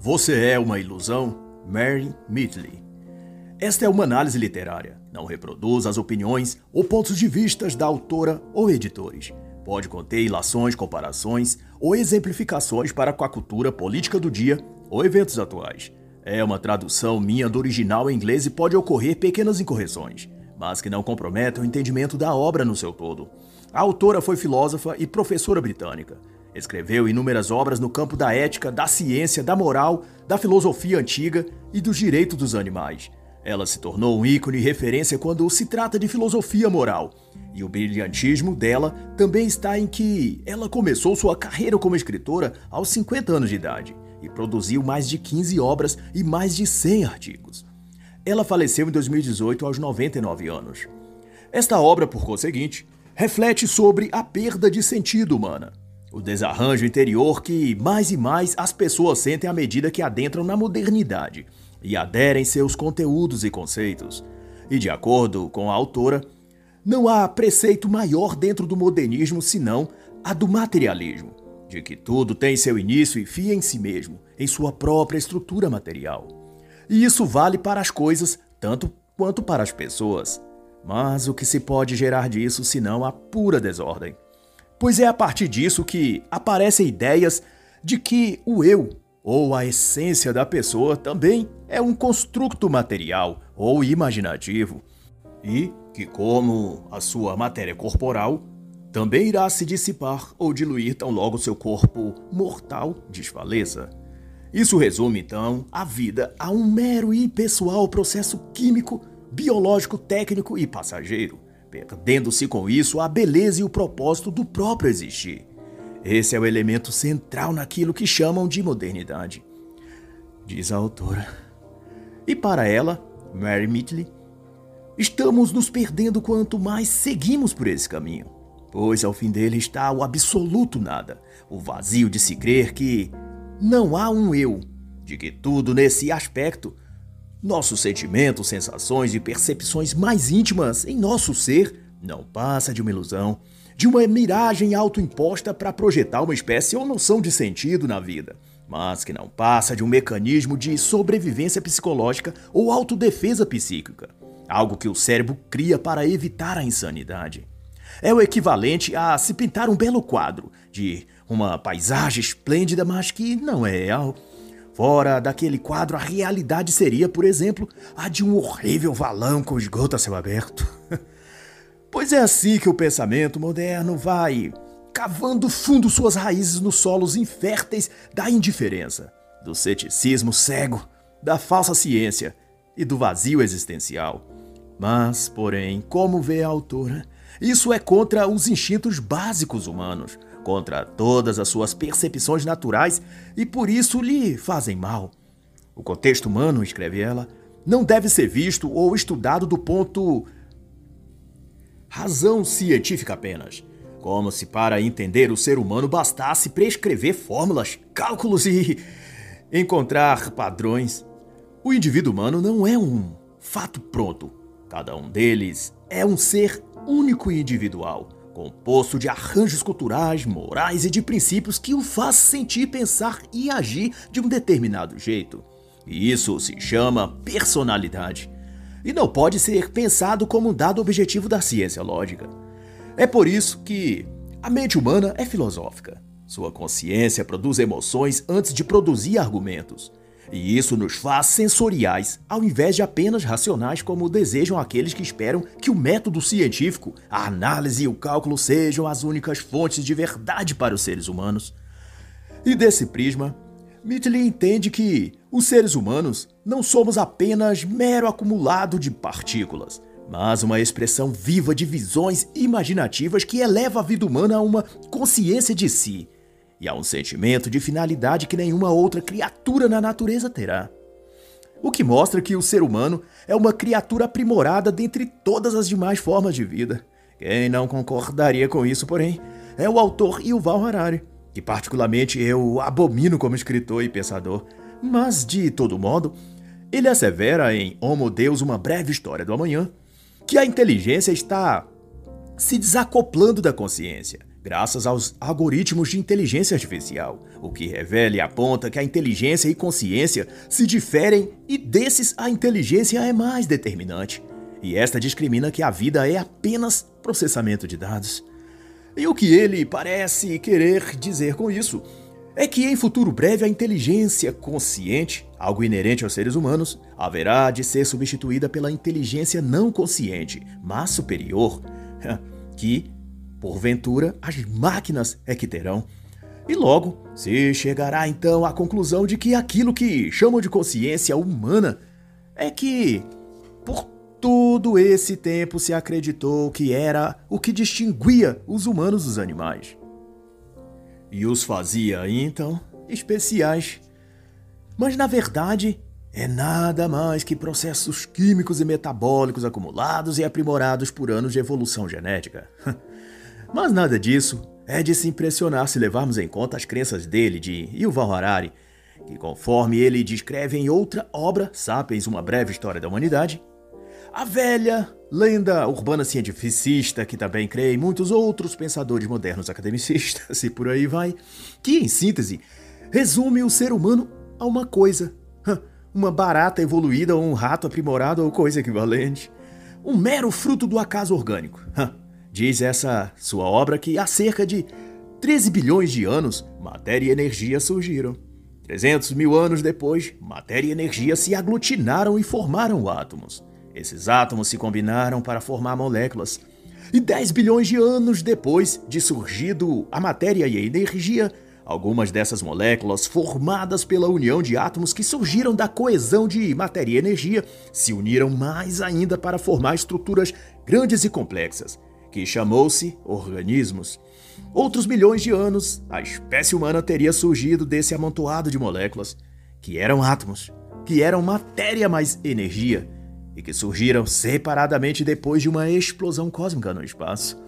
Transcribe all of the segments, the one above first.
Você é uma ilusão? Mary Midley. Esta é uma análise literária. Não reproduz as opiniões ou pontos de vistas da autora ou editores. Pode conter ilações, comparações ou exemplificações para com a cultura política do dia ou eventos atuais. É uma tradução minha do original em inglês e pode ocorrer pequenas incorreções, mas que não comprometem o entendimento da obra no seu todo. A autora foi filósofa e professora britânica. Escreveu inúmeras obras no campo da ética, da ciência, da moral, da filosofia antiga e dos direitos dos animais. Ela se tornou um ícone e referência quando se trata de filosofia moral. E o brilhantismo dela também está em que ela começou sua carreira como escritora aos 50 anos de idade e produziu mais de 15 obras e mais de 100 artigos. Ela faleceu em 2018 aos 99 anos. Esta obra, por conseguinte, reflete sobre a perda de sentido humana o desarranjo interior que mais e mais as pessoas sentem à medida que adentram na modernidade e aderem seus conteúdos e conceitos. E de acordo com a autora, não há preceito maior dentro do modernismo senão a do materialismo, de que tudo tem seu início e fim em si mesmo, em sua própria estrutura material. E isso vale para as coisas tanto quanto para as pessoas. Mas o que se pode gerar disso senão a pura desordem? Pois é a partir disso que aparecem ideias de que o eu, ou a essência da pessoa, também é um construto material ou imaginativo, e que, como a sua matéria corporal, também irá se dissipar ou diluir tão logo seu corpo mortal desfaleça. Isso resume, então, a vida a um mero e impessoal processo químico, biológico, técnico e passageiro perdendo-se com isso a beleza e o propósito do próprio existir. Esse é o elemento central naquilo que chamam de modernidade, diz a autora. E para ela, Mary Midley, estamos nos perdendo quanto mais seguimos por esse caminho, pois ao fim dele está o absoluto nada, o vazio de se crer que não há um eu, de que tudo nesse aspecto nossos sentimentos, sensações e percepções mais íntimas em nosso ser não passa de uma ilusão, de uma miragem autoimposta para projetar uma espécie ou noção de sentido na vida, mas que não passa de um mecanismo de sobrevivência psicológica ou autodefesa psíquica, algo que o cérebro cria para evitar a insanidade. É o equivalente a se pintar um belo quadro de uma paisagem esplêndida, mas que não é real Fora daquele quadro, a realidade seria, por exemplo, a de um horrível valão com esgoto a céu aberto. pois é assim que o pensamento moderno vai cavando fundo suas raízes nos solos inférteis da indiferença, do ceticismo cego, da falsa ciência e do vazio existencial. Mas, porém, como vê a autora, isso é contra os instintos básicos humanos, contra todas as suas percepções naturais e por isso lhe fazem mal. O contexto humano, escreve ela, não deve ser visto ou estudado do ponto razão científica apenas, como se para entender o ser humano bastasse prescrever fórmulas, cálculos e encontrar padrões. O indivíduo humano não é um fato pronto. Cada um deles é um ser único e individual composto de arranjos culturais, morais e de princípios que o faz sentir, pensar e agir de um determinado jeito. E isso se chama personalidade. E não pode ser pensado como um dado objetivo da ciência lógica. É por isso que a mente humana é filosófica. Sua consciência produz emoções antes de produzir argumentos. E isso nos faz sensoriais, ao invés de apenas racionais, como desejam aqueles que esperam que o método científico, a análise e o cálculo sejam as únicas fontes de verdade para os seres humanos. E desse prisma, Mitchell entende que os seres humanos não somos apenas mero acumulado de partículas, mas uma expressão viva de visões imaginativas que eleva a vida humana a uma consciência de si e há um sentimento de finalidade que nenhuma outra criatura na natureza terá. O que mostra que o ser humano é uma criatura aprimorada dentre todas as demais formas de vida. Quem não concordaria com isso, porém, é o autor Yuval Harari, que particularmente eu abomino como escritor e pensador, mas de todo modo, ele assevera em Homo Deus, uma breve história do amanhã, que a inteligência está se desacoplando da consciência graças aos algoritmos de inteligência artificial, o que revela e aponta que a inteligência e consciência se diferem e desses a inteligência é mais determinante. E esta discrimina que a vida é apenas processamento de dados. E o que ele parece querer dizer com isso é que em futuro breve a inteligência consciente, algo inerente aos seres humanos, haverá de ser substituída pela inteligência não consciente, mas superior, que, porventura, as máquinas é que terão. E logo se chegará então à conclusão de que aquilo que chamam de consciência humana é que, por todo esse tempo, se acreditou que era o que distinguia os humanos dos animais e os fazia então especiais. Mas na verdade, é nada mais que processos químicos e metabólicos acumulados e aprimorados por anos de evolução genética. Mas nada disso é de se impressionar se levarmos em conta as crenças dele, de Yuval Harari, que conforme ele descreve em outra obra, Sapiens, Uma Breve História da Humanidade, a velha lenda urbana cientificista, que também crê em muitos outros pensadores modernos academicistas, e por aí vai, que, em síntese, resume o ser humano a uma coisa. Uma barata evoluída ou um rato aprimorado ou coisa equivalente. Um mero fruto do acaso orgânico. Diz essa sua obra que há cerca de 13 bilhões de anos, matéria e energia surgiram. 300 mil anos depois, matéria e energia se aglutinaram e formaram átomos. Esses átomos se combinaram para formar moléculas. E 10 bilhões de anos depois de surgido a matéria e a energia, algumas dessas moléculas, formadas pela união de átomos que surgiram da coesão de matéria e energia, se uniram mais ainda para formar estruturas grandes e complexas, que chamou-se organismos. Outros milhões de anos, a espécie humana teria surgido desse amontoado de moléculas, que eram átomos, que eram matéria mais energia e que surgiram separadamente depois de uma explosão cósmica no espaço.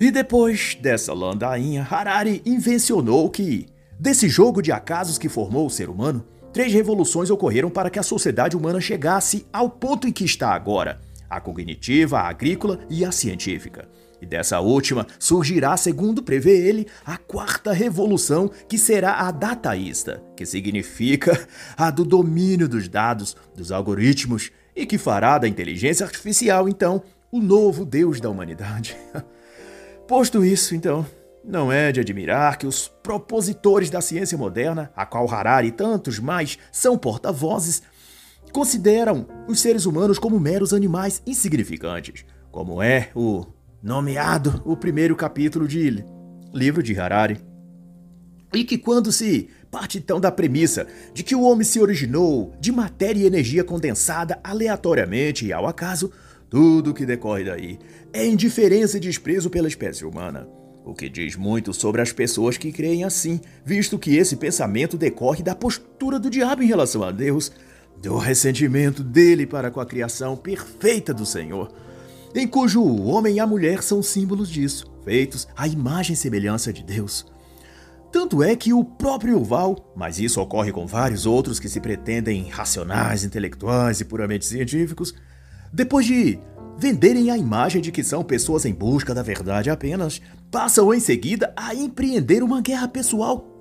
E depois dessa landainha, Harari invencionou que, desse jogo de acasos que formou o ser humano, três revoluções ocorreram para que a sociedade humana chegasse ao ponto em que está agora: a cognitiva, a agrícola e a científica. E dessa última surgirá, segundo prevê ele, a quarta revolução, que será a dataísta, que significa a do domínio dos dados, dos algoritmos e que fará da inteligência artificial, então, o novo Deus da humanidade. Posto isso, então, não é de admirar que os propositores da ciência moderna, a qual Harari e tantos mais são porta-vozes, consideram os seres humanos como meros animais insignificantes, como é o nomeado o primeiro capítulo de livro de Harari. E que quando se parte então da premissa de que o homem se originou de matéria e energia condensada aleatoriamente e ao acaso, tudo o que decorre daí é indiferença e desprezo pela espécie humana. O que diz muito sobre as pessoas que creem assim, visto que esse pensamento decorre da postura do diabo em relação a Deus, do ressentimento dele para com a criação perfeita do Senhor, em cujo o homem e a mulher são símbolos disso, feitos à imagem e semelhança de Deus. Tanto é que o próprio Val, mas isso ocorre com vários outros que se pretendem racionais, intelectuais e puramente científicos, depois de venderem a imagem de que são pessoas em busca da verdade apenas, passam em seguida a empreender uma guerra pessoal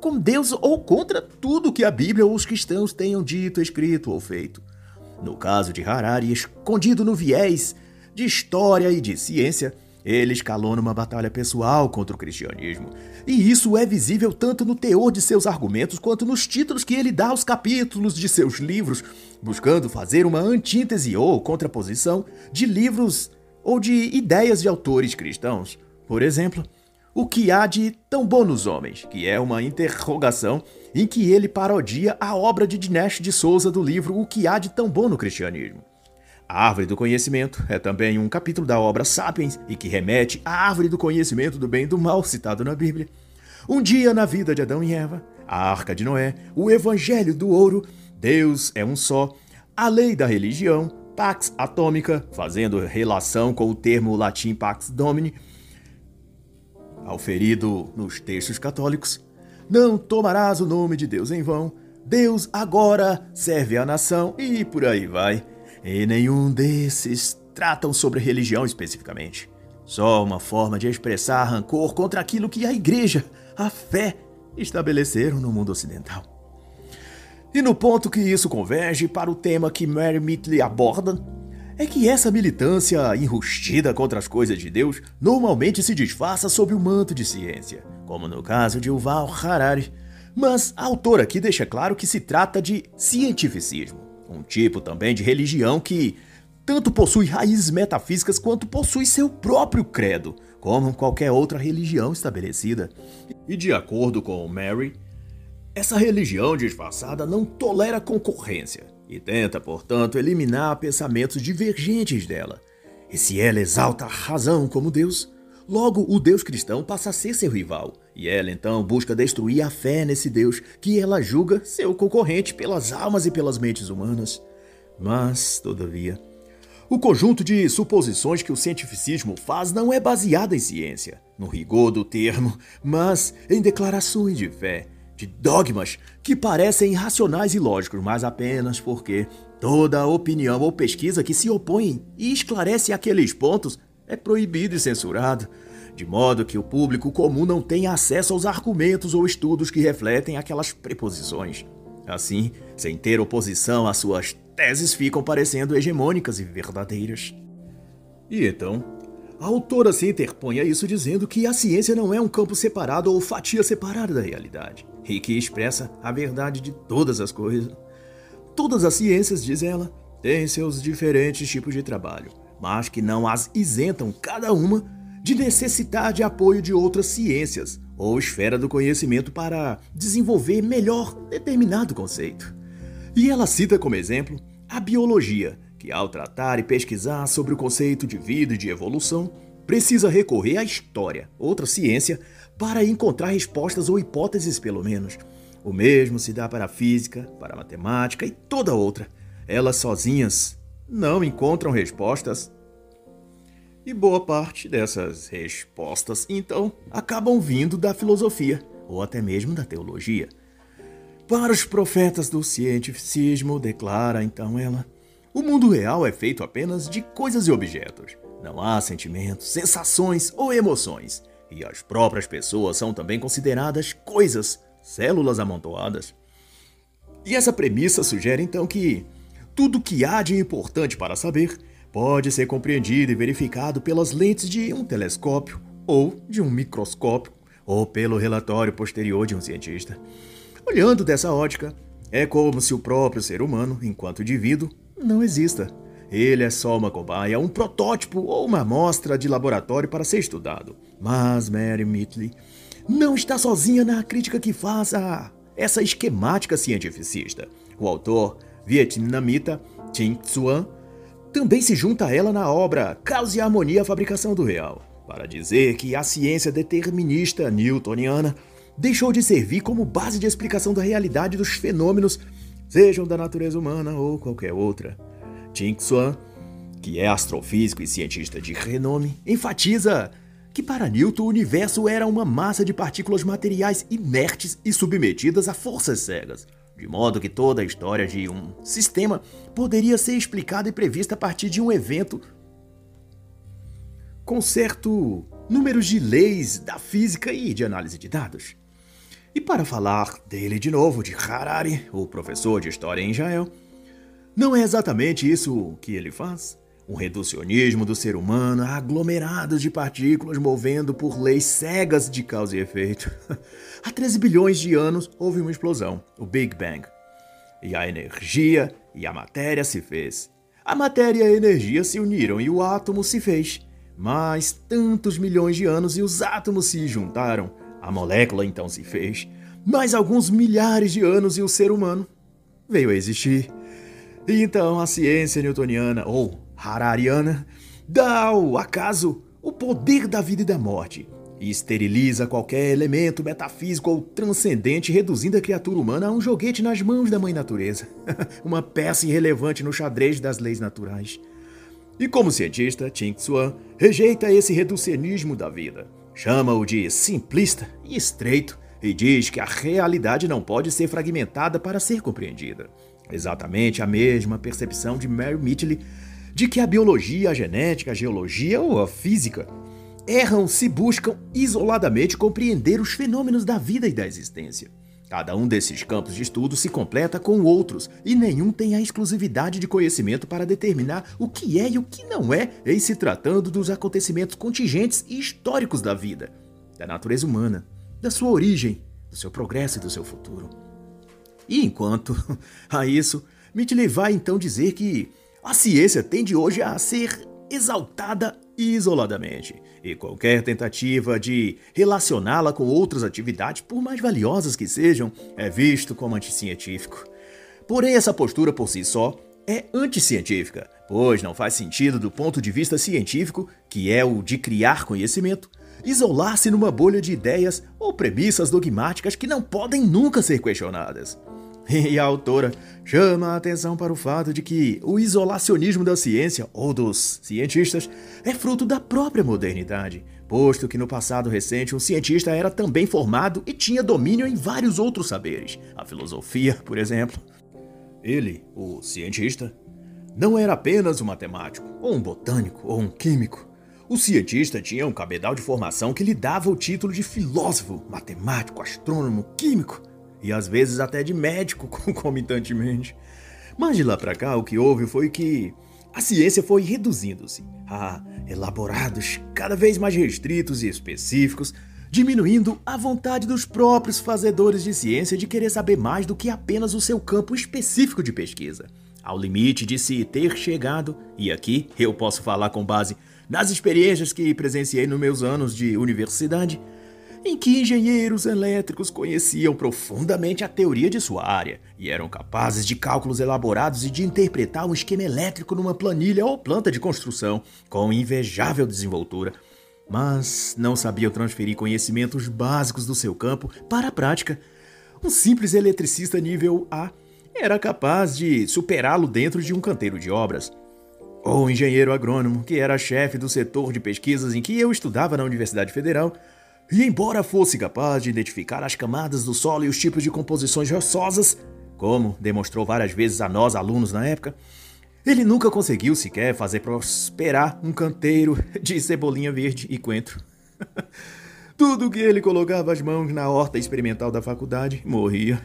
com Deus ou contra tudo que a Bíblia ou os cristãos tenham dito, escrito ou feito. No caso de Harari, escondido no viés de história e de ciência, ele escalou numa batalha pessoal contra o cristianismo. E isso é visível tanto no teor de seus argumentos quanto nos títulos que ele dá aos capítulos de seus livros, buscando fazer uma antítese ou contraposição de livros ou de ideias de autores cristãos. Por exemplo, o que há de tão bom nos homens, que é uma interrogação em que ele parodia a obra de Dinesh de Souza do livro O que há de tão bom no cristianismo. A árvore do conhecimento é também um capítulo da obra Sapiens e que remete à árvore do conhecimento do bem e do mal citado na Bíblia. Um dia na vida de Adão e Eva, a arca de Noé, o evangelho do ouro, Deus é um só, a lei da religião, pax atômica, fazendo relação com o termo latim pax domini, auferido nos textos católicos, não tomarás o nome de Deus em vão, Deus agora serve a nação e por aí vai. E nenhum desses tratam sobre religião especificamente. Só uma forma de expressar rancor contra aquilo que a igreja, a fé, estabeleceram no mundo ocidental. E no ponto que isso converge para o tema que Mary Mitley aborda, é que essa militância enrustida contra as coisas de Deus normalmente se disfarça sob o manto de ciência, como no caso de Yuval Harari. Mas a autora aqui deixa claro que se trata de cientificismo, um tipo também de religião que tanto possui raízes metafísicas quanto possui seu próprio credo, como qualquer outra religião estabelecida. E de acordo com Mary, essa religião disfarçada não tolera concorrência e tenta, portanto, eliminar pensamentos divergentes dela. E se ela exalta a razão como Deus, logo o Deus cristão passa a ser seu rival, e ela então busca destruir a fé nesse Deus que ela julga seu concorrente pelas almas e pelas mentes humanas. Mas, todavia, o conjunto de suposições que o cientificismo faz não é baseado em ciência, no rigor do termo, mas em declarações de fé, de dogmas que parecem irracionais e lógicos, mas apenas porque toda opinião ou pesquisa que se opõe e esclarece aqueles pontos é proibido e censurado, de modo que o público comum não tenha acesso aos argumentos ou estudos que refletem aquelas preposições. Assim, sem ter oposição às suas teses ficam parecendo hegemônicas e verdadeiras. E então, a autora se interpõe a isso dizendo que a ciência não é um campo separado ou fatia separada da realidade, e que expressa a verdade de todas as coisas. Todas as ciências, diz ela, têm seus diferentes tipos de trabalho, mas que não as isentam cada uma de necessitar de apoio de outras ciências ou esfera do conhecimento para desenvolver melhor determinado conceito. E ela cita como exemplo a biologia, que ao tratar e pesquisar sobre o conceito de vida e de evolução, precisa recorrer à história, outra ciência, para encontrar respostas ou hipóteses, pelo menos. O mesmo se dá para a física, para a matemática e toda outra. Elas sozinhas não encontram respostas. E boa parte dessas respostas, então, acabam vindo da filosofia ou até mesmo da teologia. Para os profetas do cientificismo, declara então ela, o mundo real é feito apenas de coisas e objetos. Não há sentimentos, sensações ou emoções. E as próprias pessoas são também consideradas coisas, células amontoadas. E essa premissa sugere então que tudo que há de importante para saber pode ser compreendido e verificado pelas lentes de um telescópio ou de um microscópio ou pelo relatório posterior de um cientista. Olhando dessa ótica, é como se o próprio ser humano, enquanto indivíduo, não exista. Ele é só uma cobaia, um protótipo ou uma amostra de laboratório para ser estudado. Mas Mary Mitley não está sozinha na crítica que faz a essa esquemática cientificista. O autor vietnamita Chinh Tsuan também se junta a ela na obra Causa e Harmonia a Fabricação do Real, para dizer que a ciência determinista newtoniana deixou de servir como base de explicação da realidade dos fenômenos, sejam da natureza humana ou qualquer outra. Ching Xuan, que é astrofísico e cientista de renome, enfatiza que para Newton o universo era uma massa de partículas materiais inertes e submetidas a forças cegas, de modo que toda a história de um sistema poderia ser explicada e prevista a partir de um evento com certo número de leis da física e de análise de dados. E para falar dele de novo, de Harari, o professor de história em Israel, não é exatamente isso que ele faz? Um reducionismo do ser humano a aglomerados de partículas movendo por leis cegas de causa e efeito. Há 13 bilhões de anos houve uma explosão, o Big Bang. E a energia e a matéria se fez. A matéria e a energia se uniram e o átomo se fez. Mais tantos milhões de anos e os átomos se juntaram a molécula então se fez. Mais alguns milhares de anos e o ser humano veio a existir. E então a ciência newtoniana, ou harariana, dá ao acaso o poder da vida e da morte e esteriliza qualquer elemento metafísico ou transcendente, reduzindo a criatura humana a um joguete nas mãos da mãe natureza, uma peça irrelevante no xadrez das leis naturais. E como cientista, Ching Tsuan rejeita esse reducionismo da vida Chama-o de simplista e estreito e diz que a realidade não pode ser fragmentada para ser compreendida. Exatamente a mesma percepção de Mary Mitchell de que a biologia, a genética, a geologia ou a física erram se buscam isoladamente compreender os fenômenos da vida e da existência. Cada um desses campos de estudo se completa com outros, e nenhum tem a exclusividade de conhecimento para determinar o que é e o que não é em se tratando dos acontecimentos contingentes e históricos da vida, da natureza humana, da sua origem, do seu progresso e do seu futuro. E enquanto a isso, Mitchell vai então dizer que a ciência tende hoje a ser exaltada isoladamente, e qualquer tentativa de relacioná-la com outras atividades, por mais valiosas que sejam, é visto como anticientífico. Porém, essa postura por si só é anticientífica, pois não faz sentido do ponto de vista científico, que é o de criar conhecimento, isolar-se numa bolha de ideias ou premissas dogmáticas que não podem nunca ser questionadas. E a autora chama a atenção para o fato de que o isolacionismo da ciência, ou dos cientistas, é fruto da própria modernidade, posto que no passado recente um cientista era também formado e tinha domínio em vários outros saberes, a filosofia, por exemplo. Ele, o cientista, não era apenas um matemático, ou um botânico, ou um químico. O cientista tinha um cabedal de formação que lhe dava o título de filósofo, matemático, astrônomo, químico e às vezes até de médico concomitantemente. Mas de lá para cá o que houve foi que a ciência foi reduzindo-se a elaborados cada vez mais restritos e específicos, diminuindo a vontade dos próprios fazedores de ciência de querer saber mais do que apenas o seu campo específico de pesquisa, ao limite de se ter chegado, e aqui eu posso falar com base nas experiências que presenciei nos meus anos de universidade, em que engenheiros elétricos conheciam profundamente a teoria de sua área e eram capazes de cálculos elaborados e de interpretar um esquema elétrico numa planilha ou planta de construção com invejável desenvoltura, mas não sabiam transferir conhecimentos básicos do seu campo para a prática. Um simples eletricista nível A era capaz de superá-lo dentro de um canteiro de obras. Ou um engenheiro agrônomo, que era chefe do setor de pesquisas em que eu estudava na Universidade Federal, e embora fosse capaz de identificar as camadas do solo e os tipos de composições rochosas, como demonstrou várias vezes a nós alunos na época, ele nunca conseguiu sequer fazer prosperar um canteiro de cebolinha verde e coentro. Tudo que ele colocava as mãos na horta experimental da faculdade morria.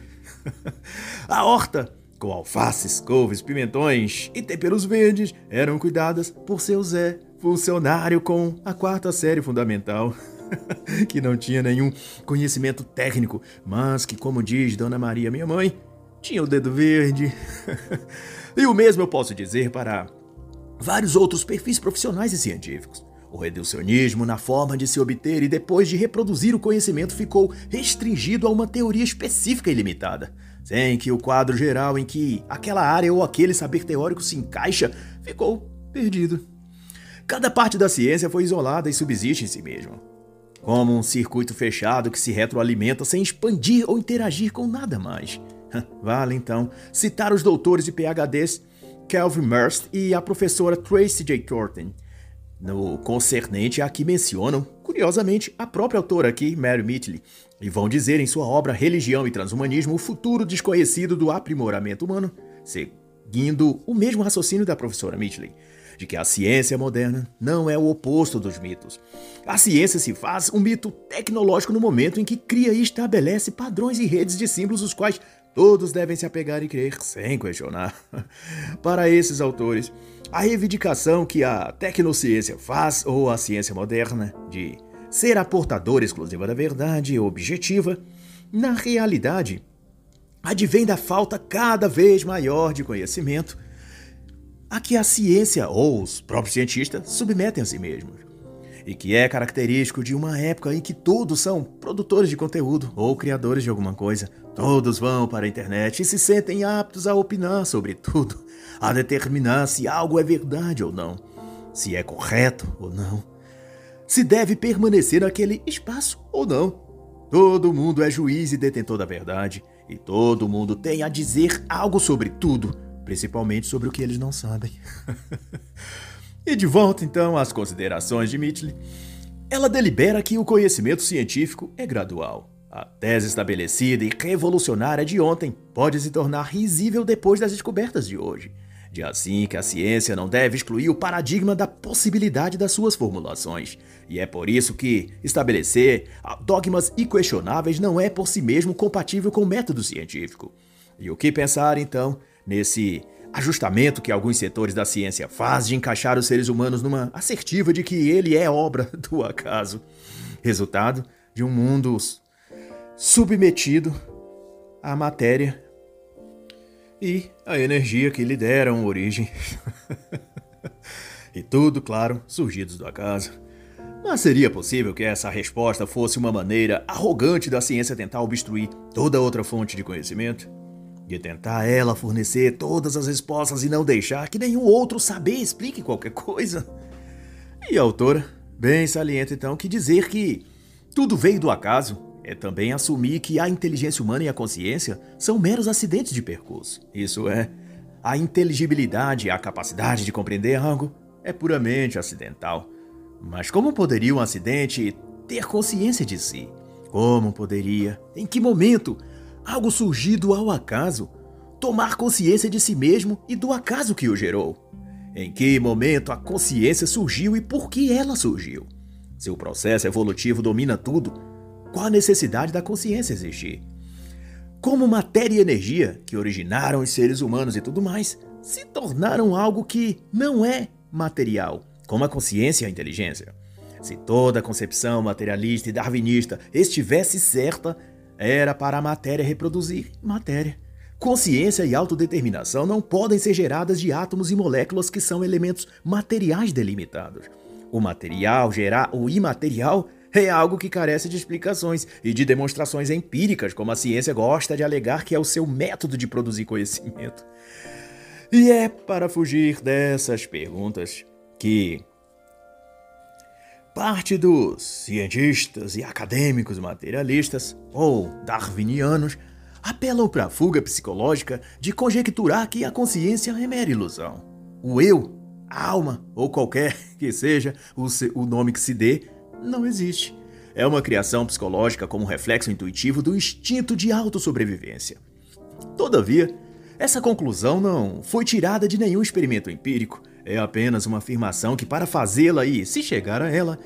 a horta, com alfaces, couves, pimentões e temperos verdes, eram cuidadas por seu Zé, funcionário com a quarta série fundamental. que não tinha nenhum conhecimento técnico, mas que, como diz Dona Maria, minha mãe, tinha o dedo verde. e o mesmo eu posso dizer para vários outros perfis profissionais e científicos. O reducionismo na forma de se obter e depois de reproduzir o conhecimento ficou restringido a uma teoria específica e limitada, sem que o quadro geral em que aquela área ou aquele saber teórico se encaixa ficou perdido. Cada parte da ciência foi isolada e subsiste em si mesma como um circuito fechado que se retroalimenta sem expandir ou interagir com nada mais. Vale então citar os doutores e PhDs Kelvin Merst e a professora Tracy J. Thornton, no concernente a que mencionam, curiosamente, a própria autora aqui, Mary Mitchell, e vão dizer em sua obra Religião e Transhumanismo o futuro desconhecido do aprimoramento humano, seguindo o mesmo raciocínio da professora Mitchell de que a ciência moderna não é o oposto dos mitos. A ciência se faz um mito tecnológico no momento em que cria e estabelece padrões e redes de símbolos os quais todos devem se apegar e crer sem questionar. Para esses autores, a reivindicação que a tecnociência faz, ou a ciência moderna, de ser a portadora exclusiva da verdade objetiva, na realidade, advém da falta cada vez maior de conhecimento a que a ciência ou os próprios cientistas submetem a si mesmos. E que é característico de uma época em que todos são produtores de conteúdo ou criadores de alguma coisa. Todos vão para a internet e se sentem aptos a opinar sobre tudo, a determinar se algo é verdade ou não, se é correto ou não, se deve permanecer naquele espaço ou não. Todo mundo é juiz e detentor da verdade, e todo mundo tem a dizer algo sobre tudo principalmente sobre o que eles não sabem. e de volta então às considerações de Mitchell, ela delibera que o conhecimento científico é gradual. A tese estabelecida e revolucionária de ontem pode se tornar risível depois das descobertas de hoje. De assim que a ciência não deve excluir o paradigma da possibilidade das suas formulações. E é por isso que estabelecer dogmas inquestionáveis não é por si mesmo compatível com o método científico. E o que pensar, então, nesse ajustamento que alguns setores da ciência fazem de encaixar os seres humanos numa assertiva de que ele é obra do acaso? Resultado de um mundo submetido à matéria e à energia que lhe deram origem. e tudo, claro, surgidos do acaso. Mas seria possível que essa resposta fosse uma maneira arrogante da ciência tentar obstruir toda outra fonte de conhecimento? De tentar ela fornecer todas as respostas e não deixar que nenhum outro saber explique qualquer coisa? E a autora bem salienta então que dizer que tudo veio do acaso é também assumir que a inteligência humana e a consciência são meros acidentes de percurso. Isso é, a inteligibilidade, a capacidade de compreender algo, é puramente acidental. Mas como poderia um acidente ter consciência de si? Como poderia, em que momento, algo surgido ao acaso, tomar consciência de si mesmo e do acaso que o gerou? Em que momento a consciência surgiu e por que ela surgiu? Se o processo evolutivo domina tudo, qual a necessidade da consciência existir? Como matéria e energia, que originaram os seres humanos e tudo mais, se tornaram algo que não é material, como a consciência e a inteligência. Se toda a concepção materialista e darwinista estivesse certa, era para a matéria reproduzir matéria. Consciência e autodeterminação não podem ser geradas de átomos e moléculas que são elementos materiais delimitados. O material gerar o imaterial é algo que carece de explicações e de demonstrações empíricas, como a ciência gosta de alegar que é o seu método de produzir conhecimento. E é para fugir dessas perguntas que parte dos cientistas e acadêmicos materialistas ou darwinianos apelam para a fuga psicológica de conjecturar que a consciência é mera ilusão. O eu, a alma ou qualquer que seja o, o nome que se dê, não existe. É uma criação psicológica como reflexo intuitivo do instinto de autossobrevivência. Todavia, essa conclusão não foi tirada de nenhum experimento empírico, é apenas uma afirmação que, para fazê-la e se chegar a ela,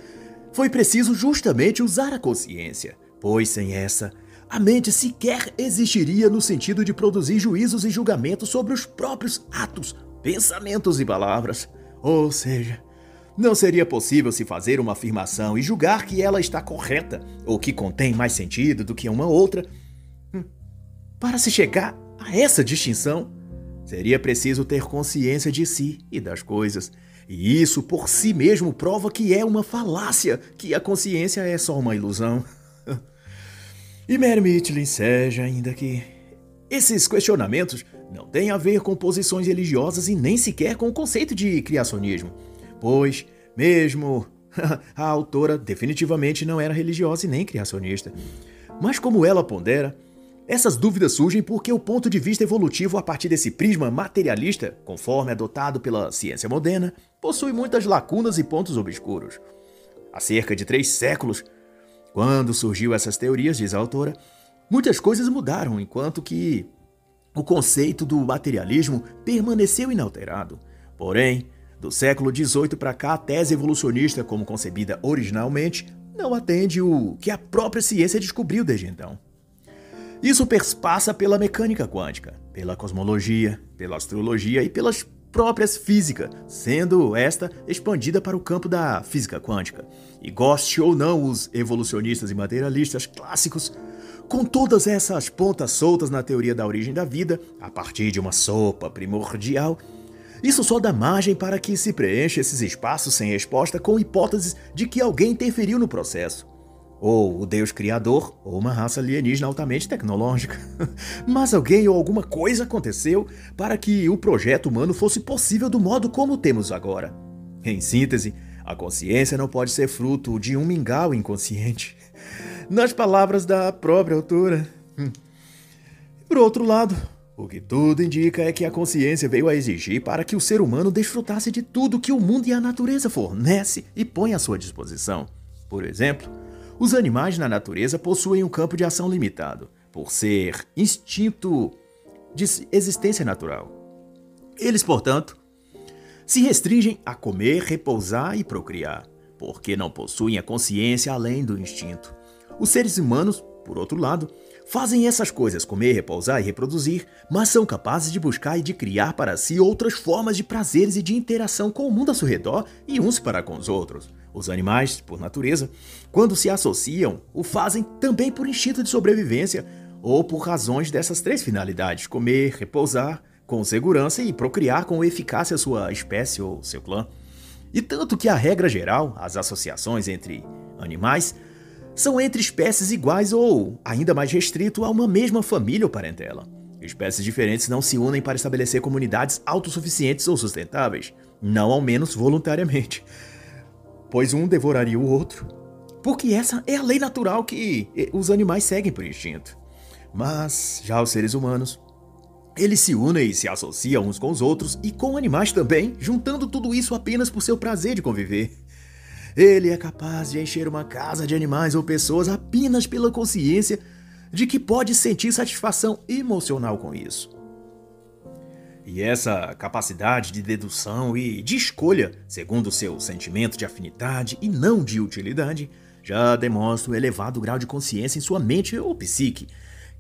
foi preciso justamente usar a consciência, pois sem essa, a mente sequer existiria no sentido de produzir juízos e julgamentos sobre os próprios atos, pensamentos e palavras. Ou seja, não seria possível se fazer uma afirmação e julgar que ela está correta ou que contém mais sentido do que uma outra. Hum, para se chegar a essa distinção, seria preciso ter consciência de si e das coisas. E isso por si mesmo prova que é uma falácia, que a consciência é só uma ilusão. e Mermit enseja ainda que esses questionamentos não têm a ver com posições religiosas e nem sequer com o conceito de criacionismo pois, mesmo a autora definitivamente não era religiosa e nem criacionista. Mas como ela pondera, essas dúvidas surgem porque o ponto de vista evolutivo a partir desse prisma materialista, conforme adotado pela ciência moderna, possui muitas lacunas e pontos obscuros. Há cerca de três séculos, quando surgiu essas teorias, diz a autora, muitas coisas mudaram, enquanto que o conceito do materialismo permaneceu inalterado. Porém, do século XVIII para cá, a tese evolucionista, como concebida originalmente, não atende o que a própria ciência descobriu desde então. Isso passa pela mecânica quântica, pela cosmologia, pela astrologia e pelas próprias física, sendo esta expandida para o campo da física quântica. E goste ou não os evolucionistas e materialistas clássicos, com todas essas pontas soltas na teoria da origem da vida, a partir de uma sopa primordial, isso só dá margem para que se preencha esses espaços sem resposta com hipóteses de que alguém interferiu no processo. Ou o Deus Criador, ou uma raça alienígena altamente tecnológica. Mas alguém ou alguma coisa aconteceu para que o projeto humano fosse possível do modo como temos agora. Em síntese, a consciência não pode ser fruto de um mingau inconsciente. Nas palavras da própria autora. Hum. Por outro lado, o que tudo indica é que a consciência veio a exigir para que o ser humano desfrutasse de tudo que o mundo e a natureza fornece e põe à sua disposição. Por exemplo, os animais na natureza possuem um campo de ação limitado, por ser instinto de existência natural. Eles, portanto, se restringem a comer, repousar e procriar, porque não possuem a consciência além do instinto. Os seres humanos, por outro lado, fazem essas coisas, comer, repousar e reproduzir, mas são capazes de buscar e de criar para si outras formas de prazeres e de interação com o mundo ao seu redor e uns para com os outros. Os animais, por natureza, quando se associam, o fazem também por instinto de sobrevivência ou por razões dessas três finalidades: comer, repousar com segurança e procriar com eficácia sua espécie ou seu clã. E tanto que a regra geral, as associações entre animais, são entre espécies iguais ou, ainda mais restrito, a uma mesma família ou parentela. Espécies diferentes não se unem para estabelecer comunidades autossuficientes ou sustentáveis, não ao menos voluntariamente, pois um devoraria o outro. Porque essa é a lei natural que os animais seguem por instinto. Mas já os seres humanos eles se unem e se associam uns com os outros e com animais também, juntando tudo isso apenas por seu prazer de conviver. Ele é capaz de encher uma casa de animais ou pessoas apenas pela consciência de que pode sentir satisfação emocional com isso. E essa capacidade de dedução e de escolha, segundo seu sentimento de afinidade e não de utilidade, já demonstra o elevado grau de consciência em sua mente ou psique,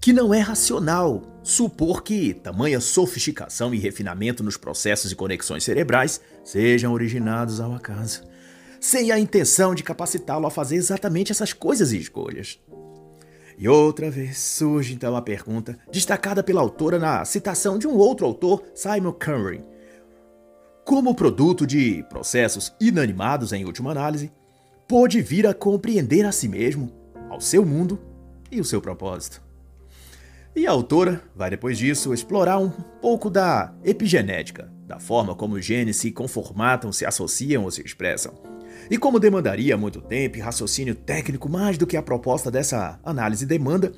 que não é racional supor que tamanha sofisticação e refinamento nos processos e conexões cerebrais sejam originados ao acaso, sem a intenção de capacitá-lo a fazer exatamente essas coisas e escolhas. E outra vez surge então a pergunta, destacada pela autora na citação de um outro autor, Simon Curry. Como produto de processos inanimados em última análise, pôde vir a compreender a si mesmo, ao seu mundo e o seu propósito. E a autora vai depois disso explorar um pouco da epigenética, da forma como os genes se conformatam, se associam ou se expressam. E como demandaria muito tempo e raciocínio técnico mais do que a proposta dessa análise demanda,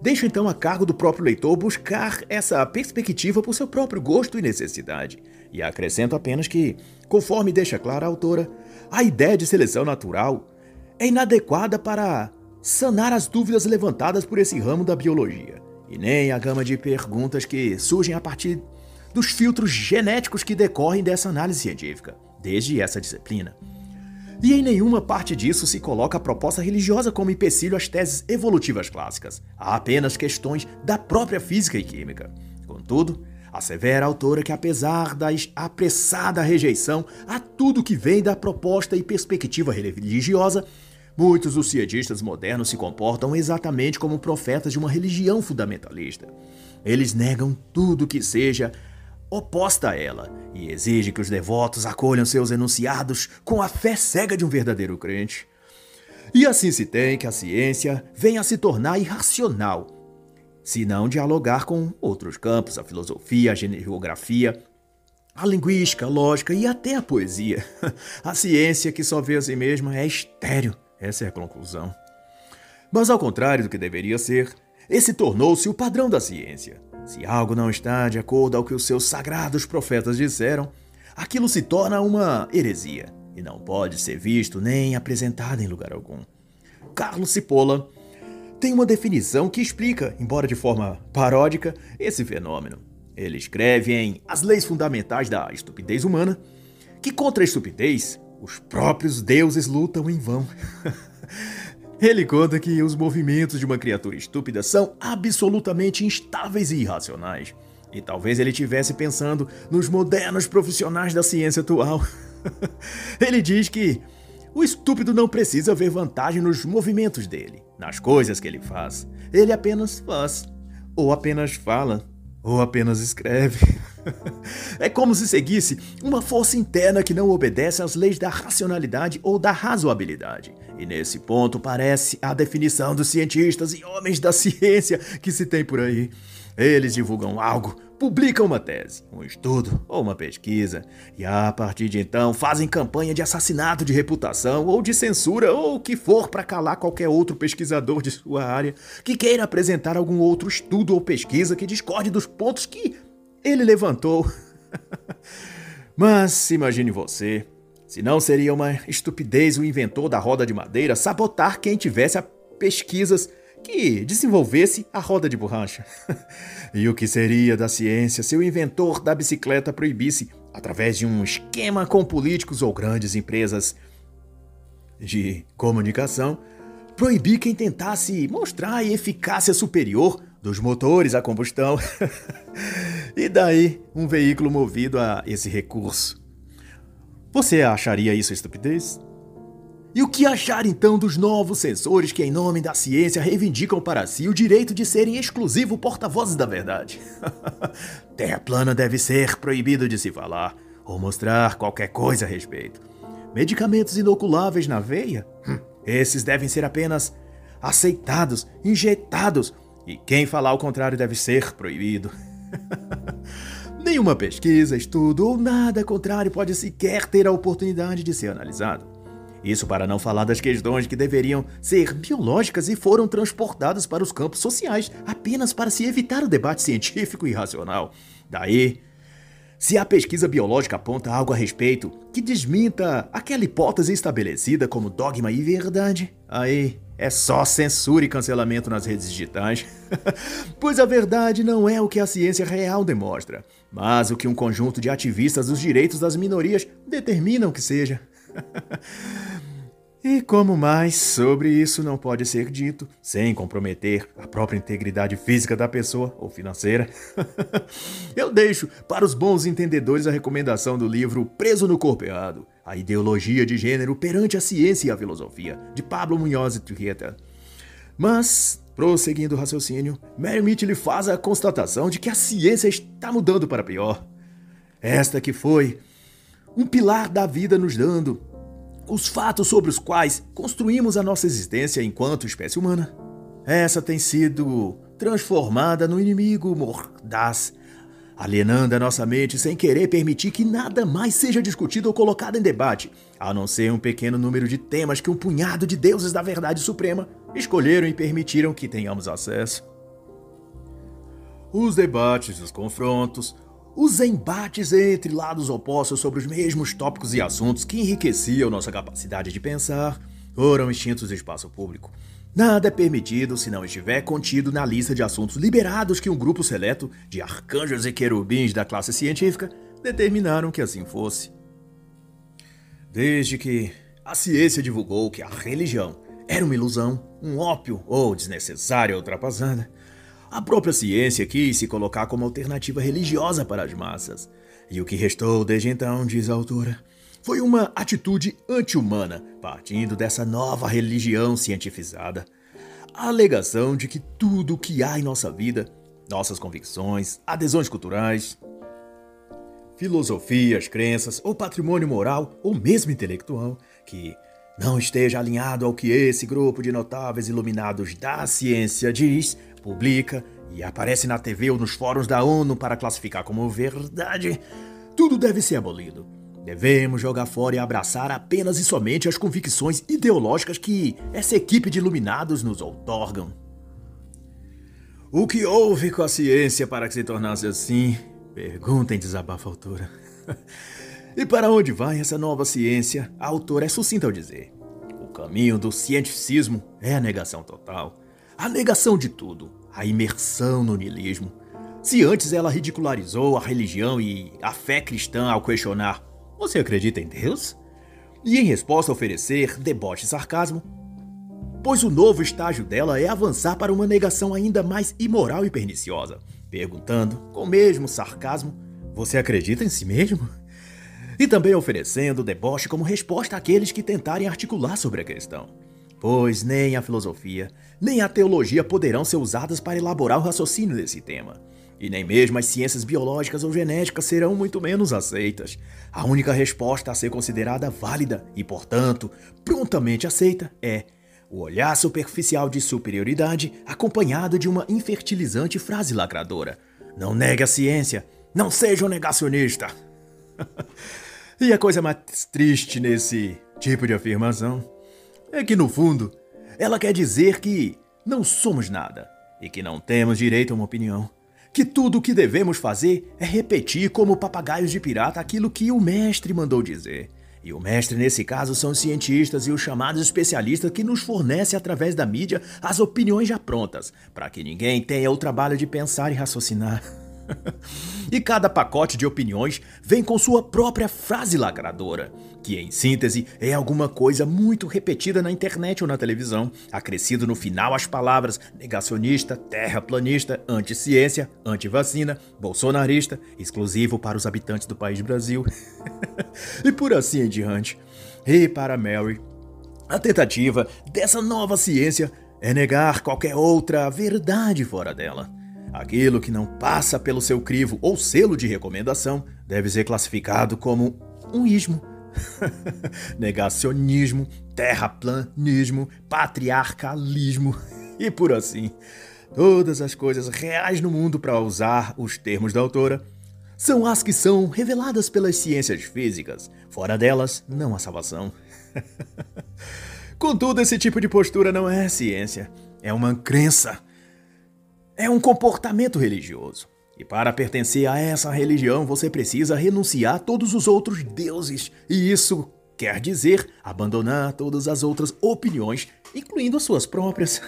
deixo então a cargo do próprio leitor buscar essa perspectiva por seu próprio gosto e necessidade. E acrescento apenas que, conforme deixa clara a autora, a ideia de seleção natural é inadequada para sanar as dúvidas levantadas por esse ramo da biologia e nem a gama de perguntas que surgem a partir dos filtros genéticos que decorrem dessa análise científica, desde essa disciplina. E em nenhuma parte disso se coloca a proposta religiosa como empecilho às teses evolutivas clássicas. Há apenas questões da própria física e química. Contudo, assevera a autora que, apesar da apressada rejeição a tudo que vem da proposta e perspectiva religiosa, Muitos dos cientistas modernos se comportam exatamente como profetas de uma religião fundamentalista. Eles negam tudo que seja oposta a ela e exigem que os devotos acolham seus enunciados com a fé cega de um verdadeiro crente. E assim se tem que a ciência venha a se tornar irracional, se não dialogar com outros campos, a filosofia, a geografia, a linguística, a lógica e até a poesia. A ciência que só vê a si mesma é estéreo essa é a conclusão. Mas ao contrário do que deveria ser, esse tornou-se o padrão da ciência. Se algo não está de acordo ao que os seus sagrados profetas disseram, aquilo se torna uma heresia e não pode ser visto nem apresentado em lugar algum. Carlos Cipolla tem uma definição que explica, embora de forma paródica, esse fenômeno. Ele escreve em As Leis Fundamentais da Estupidez Humana que contra a estupidez os próprios deuses lutam em vão. Ele conta que os movimentos de uma criatura estúpida são absolutamente instáveis e irracionais. E talvez ele estivesse pensando nos modernos profissionais da ciência atual. ele diz que o estúpido não precisa ver vantagem nos movimentos dele, nas coisas que ele faz. Ele apenas faz, ou apenas fala, ou apenas escreve. é como se seguisse uma força interna que não obedece às leis da racionalidade ou da razoabilidade. E nesse ponto parece a definição dos cientistas e homens da ciência que se tem por aí. Eles divulgam algo, publicam uma tese, um estudo ou uma pesquisa, e a partir de então fazem campanha de assassinato de reputação ou de censura ou o que for para calar qualquer outro pesquisador de sua área que queira apresentar algum outro estudo ou pesquisa que discorde dos pontos que ele levantou. Mas imagine você, se não seria uma estupidez o inventor da roda de madeira sabotar quem tivesse pesquisas que desenvolvesse a roda de borracha. e o que seria da ciência se o inventor da bicicleta proibisse, através de um esquema com políticos ou grandes empresas de comunicação, proibir quem tentasse mostrar a eficácia superior dos motores a combustão. e daí um veículo movido a esse recurso. Você acharia isso estupidez? E o que achar então dos novos sensores que, em nome da ciência, reivindicam para si o direito de serem exclusivo porta-vozes da verdade? Terra plana deve ser proibido de se falar ou mostrar qualquer coisa a respeito. Medicamentos inoculáveis na veia? Hum, esses devem ser apenas aceitados, injetados, e quem falar o contrário deve ser proibido. Nenhuma pesquisa, estudo ou nada contrário pode sequer ter a oportunidade de ser analisado. Isso para não falar das questões que deveriam ser biológicas e foram transportadas para os campos sociais apenas para se evitar o debate científico e racional. Daí, se a pesquisa biológica aponta algo a respeito que desminta aquela hipótese estabelecida como dogma e verdade, aí é só censura e cancelamento nas redes digitais. pois a verdade não é o que a ciência real demonstra, mas o que um conjunto de ativistas dos direitos das minorias determinam que seja. E como mais sobre isso não pode ser dito sem comprometer a própria integridade física da pessoa ou financeira, eu deixo para os bons entendedores a recomendação do livro Preso no Corpo Errado, a ideologia de gênero perante a ciência e a filosofia, de Pablo Munhoz e Turrieta. Mas, prosseguindo o raciocínio, Merritt lhe faz a constatação de que a ciência está mudando para pior. Esta que foi um pilar da vida nos dando os fatos sobre os quais construímos a nossa existência enquanto espécie humana. Essa tem sido transformada no inimigo mordaz, alienando a nossa mente sem querer permitir que nada mais seja discutido ou colocado em debate, a não ser um pequeno número de temas que um punhado de deuses da verdade suprema escolheram e permitiram que tenhamos acesso. Os debates, os confrontos, os embates entre lados opostos sobre os mesmos tópicos e assuntos que enriqueciam nossa capacidade de pensar foram extintos do espaço público. Nada é permitido se não estiver contido na lista de assuntos liberados que um grupo seleto de arcanjos e querubins da classe científica determinaram que assim fosse. Desde que a ciência divulgou que a religião era uma ilusão, um ópio ou desnecessária ultrapassada, a própria ciência quis se colocar como alternativa religiosa para as massas. E o que restou desde então, diz a autora, foi uma atitude anti-humana, partindo dessa nova religião cientificada. A alegação de que tudo o que há em nossa vida, nossas convicções, adesões culturais, filosofias, crenças ou patrimônio moral ou mesmo intelectual, que não esteja alinhado ao que esse grupo de notáveis iluminados da ciência diz, publica e aparece na TV ou nos fóruns da ONU para classificar como verdade, tudo deve ser abolido. Devemos jogar fora e abraçar apenas e somente as convicções ideológicas que essa equipe de iluminados nos outorgam. O que houve com a ciência para que se tornasse assim? Pergunta em desabafa a autora. e para onde vai essa nova ciência? A autora é sucinta ao dizer. O caminho do cientificismo é a negação total. A negação de tudo, a imersão no niilismo. Se antes ela ridicularizou a religião e a fé cristã ao questionar: Você acredita em Deus? E em resposta oferecer deboche e sarcasmo, pois o novo estágio dela é avançar para uma negação ainda mais imoral e perniciosa, perguntando, com o mesmo sarcasmo: Você acredita em si mesmo? E também oferecendo deboche como resposta àqueles que tentarem articular sobre a questão pois nem a filosofia, nem a teologia poderão ser usadas para elaborar o raciocínio desse tema. E nem mesmo as ciências biológicas ou genéticas serão muito menos aceitas. A única resposta a ser considerada válida e, portanto, prontamente aceita é o olhar superficial de superioridade acompanhado de uma infertilizante frase lacradora. Não negue a ciência, não seja um negacionista. e a coisa mais triste nesse tipo de afirmação é que no fundo, ela quer dizer que não somos nada e que não temos direito a uma opinião. Que tudo o que devemos fazer é repetir como papagaios de pirata aquilo que o mestre mandou dizer. E o mestre nesse caso são os cientistas e os chamados especialistas que nos fornecem através da mídia as opiniões já prontas, para que ninguém tenha o trabalho de pensar e raciocinar. e cada pacote de opiniões vem com sua própria frase lacradora, que em síntese é alguma coisa muito repetida na internet ou na televisão, acrescido no final as palavras negacionista, terraplanista, anti-ciência, anti-vacina, bolsonarista, exclusivo para os habitantes do país Brasil. e por assim em diante. E para Mary, a tentativa dessa nova ciência é negar qualquer outra verdade fora dela. Aquilo que não passa pelo seu crivo ou selo de recomendação deve ser classificado como um ismo. Negacionismo, terraplanismo, patriarcalismo e por assim. Todas as coisas reais no mundo, para usar os termos da autora, são as que são reveladas pelas ciências físicas. Fora delas, não há salvação. Contudo, esse tipo de postura não é ciência, é uma crença é um comportamento religioso. E para pertencer a essa religião, você precisa renunciar a todos os outros deuses. E isso quer dizer abandonar todas as outras opiniões, incluindo as suas próprias.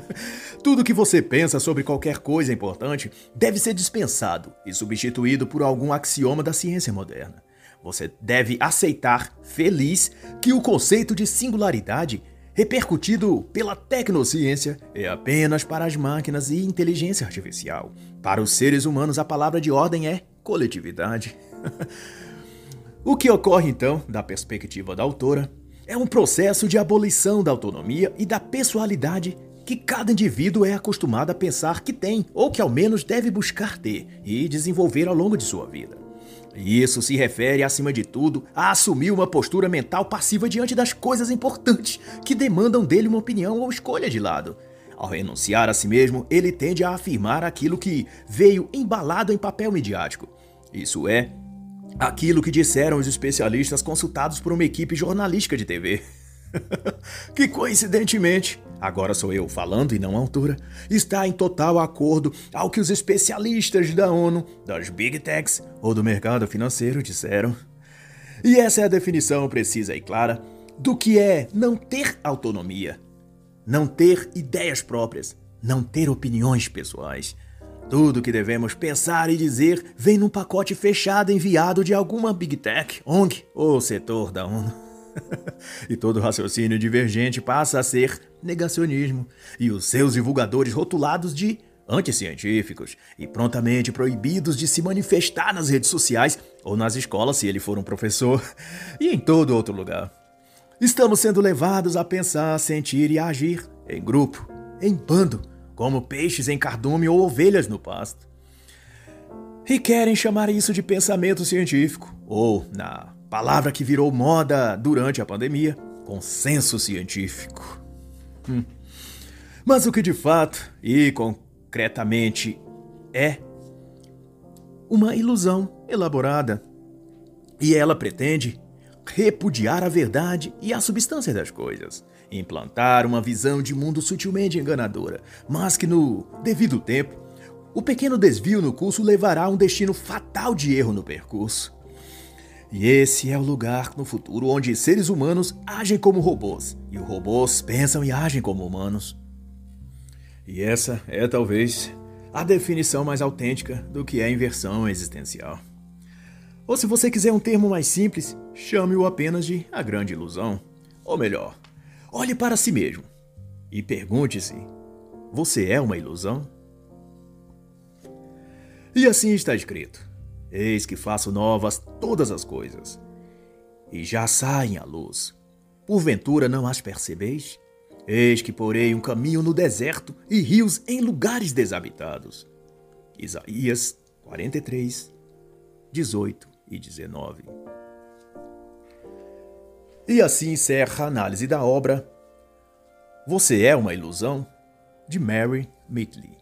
Tudo que você pensa sobre qualquer coisa importante deve ser dispensado e substituído por algum axioma da ciência moderna. Você deve aceitar, feliz, que o conceito de singularidade repercutido pela tecnociência é apenas para as máquinas e inteligência artificial. Para os seres humanos, a palavra de ordem é coletividade. o que ocorre então, da perspectiva da autora, é um processo de abolição da autonomia e da pessoalidade que cada indivíduo é acostumado a pensar que tem, ou que ao menos deve buscar ter e desenvolver ao longo de sua vida. Isso se refere, acima de tudo, a assumir uma postura mental passiva diante das coisas importantes que demandam dele uma opinião ou escolha de lado. Ao renunciar a si mesmo, ele tende a afirmar aquilo que veio embalado em papel midiático. Isso é, aquilo que disseram os especialistas consultados por uma equipe jornalística de TV. que coincidentemente, agora sou eu falando e não a autora, está em total acordo ao que os especialistas da ONU, das Big Techs ou do mercado financeiro disseram. E essa é a definição precisa e clara do que é não ter autonomia, não ter ideias próprias, não ter opiniões pessoais. Tudo que devemos pensar e dizer vem num pacote fechado enviado de alguma Big Tech, ONG ou setor da ONU. e todo raciocínio divergente passa a ser negacionismo, e os seus divulgadores rotulados de anticientíficos e prontamente proibidos de se manifestar nas redes sociais ou nas escolas se ele for um professor, e em todo outro lugar. Estamos sendo levados a pensar, sentir e agir em grupo, em bando, como peixes em cardume ou ovelhas no pasto. E querem chamar isso de pensamento científico, ou, na palavra que virou moda durante a pandemia, consenso científico. Hum. Mas o que de fato e concretamente é uma ilusão elaborada. E ela pretende repudiar a verdade e a substância das coisas, implantar uma visão de mundo sutilmente enganadora, mas que no devido tempo, o pequeno desvio no curso levará a um destino fatal de erro no percurso. E esse é o lugar no futuro onde seres humanos agem como robôs e os robôs pensam e agem como humanos. E essa é talvez a definição mais autêntica do que é inversão existencial. Ou se você quiser um termo mais simples, chame-o apenas de a grande ilusão. Ou melhor, olhe para si mesmo e pergunte-se: você é uma ilusão? E assim está escrito. Eis que faço novas todas as coisas, e já saem à luz. Porventura não as percebeis? Eis que porei um caminho no deserto e rios em lugares desabitados. Isaías 43, 18 e 19. E assim encerra a análise da obra Você é uma ilusão? de Mary Midley.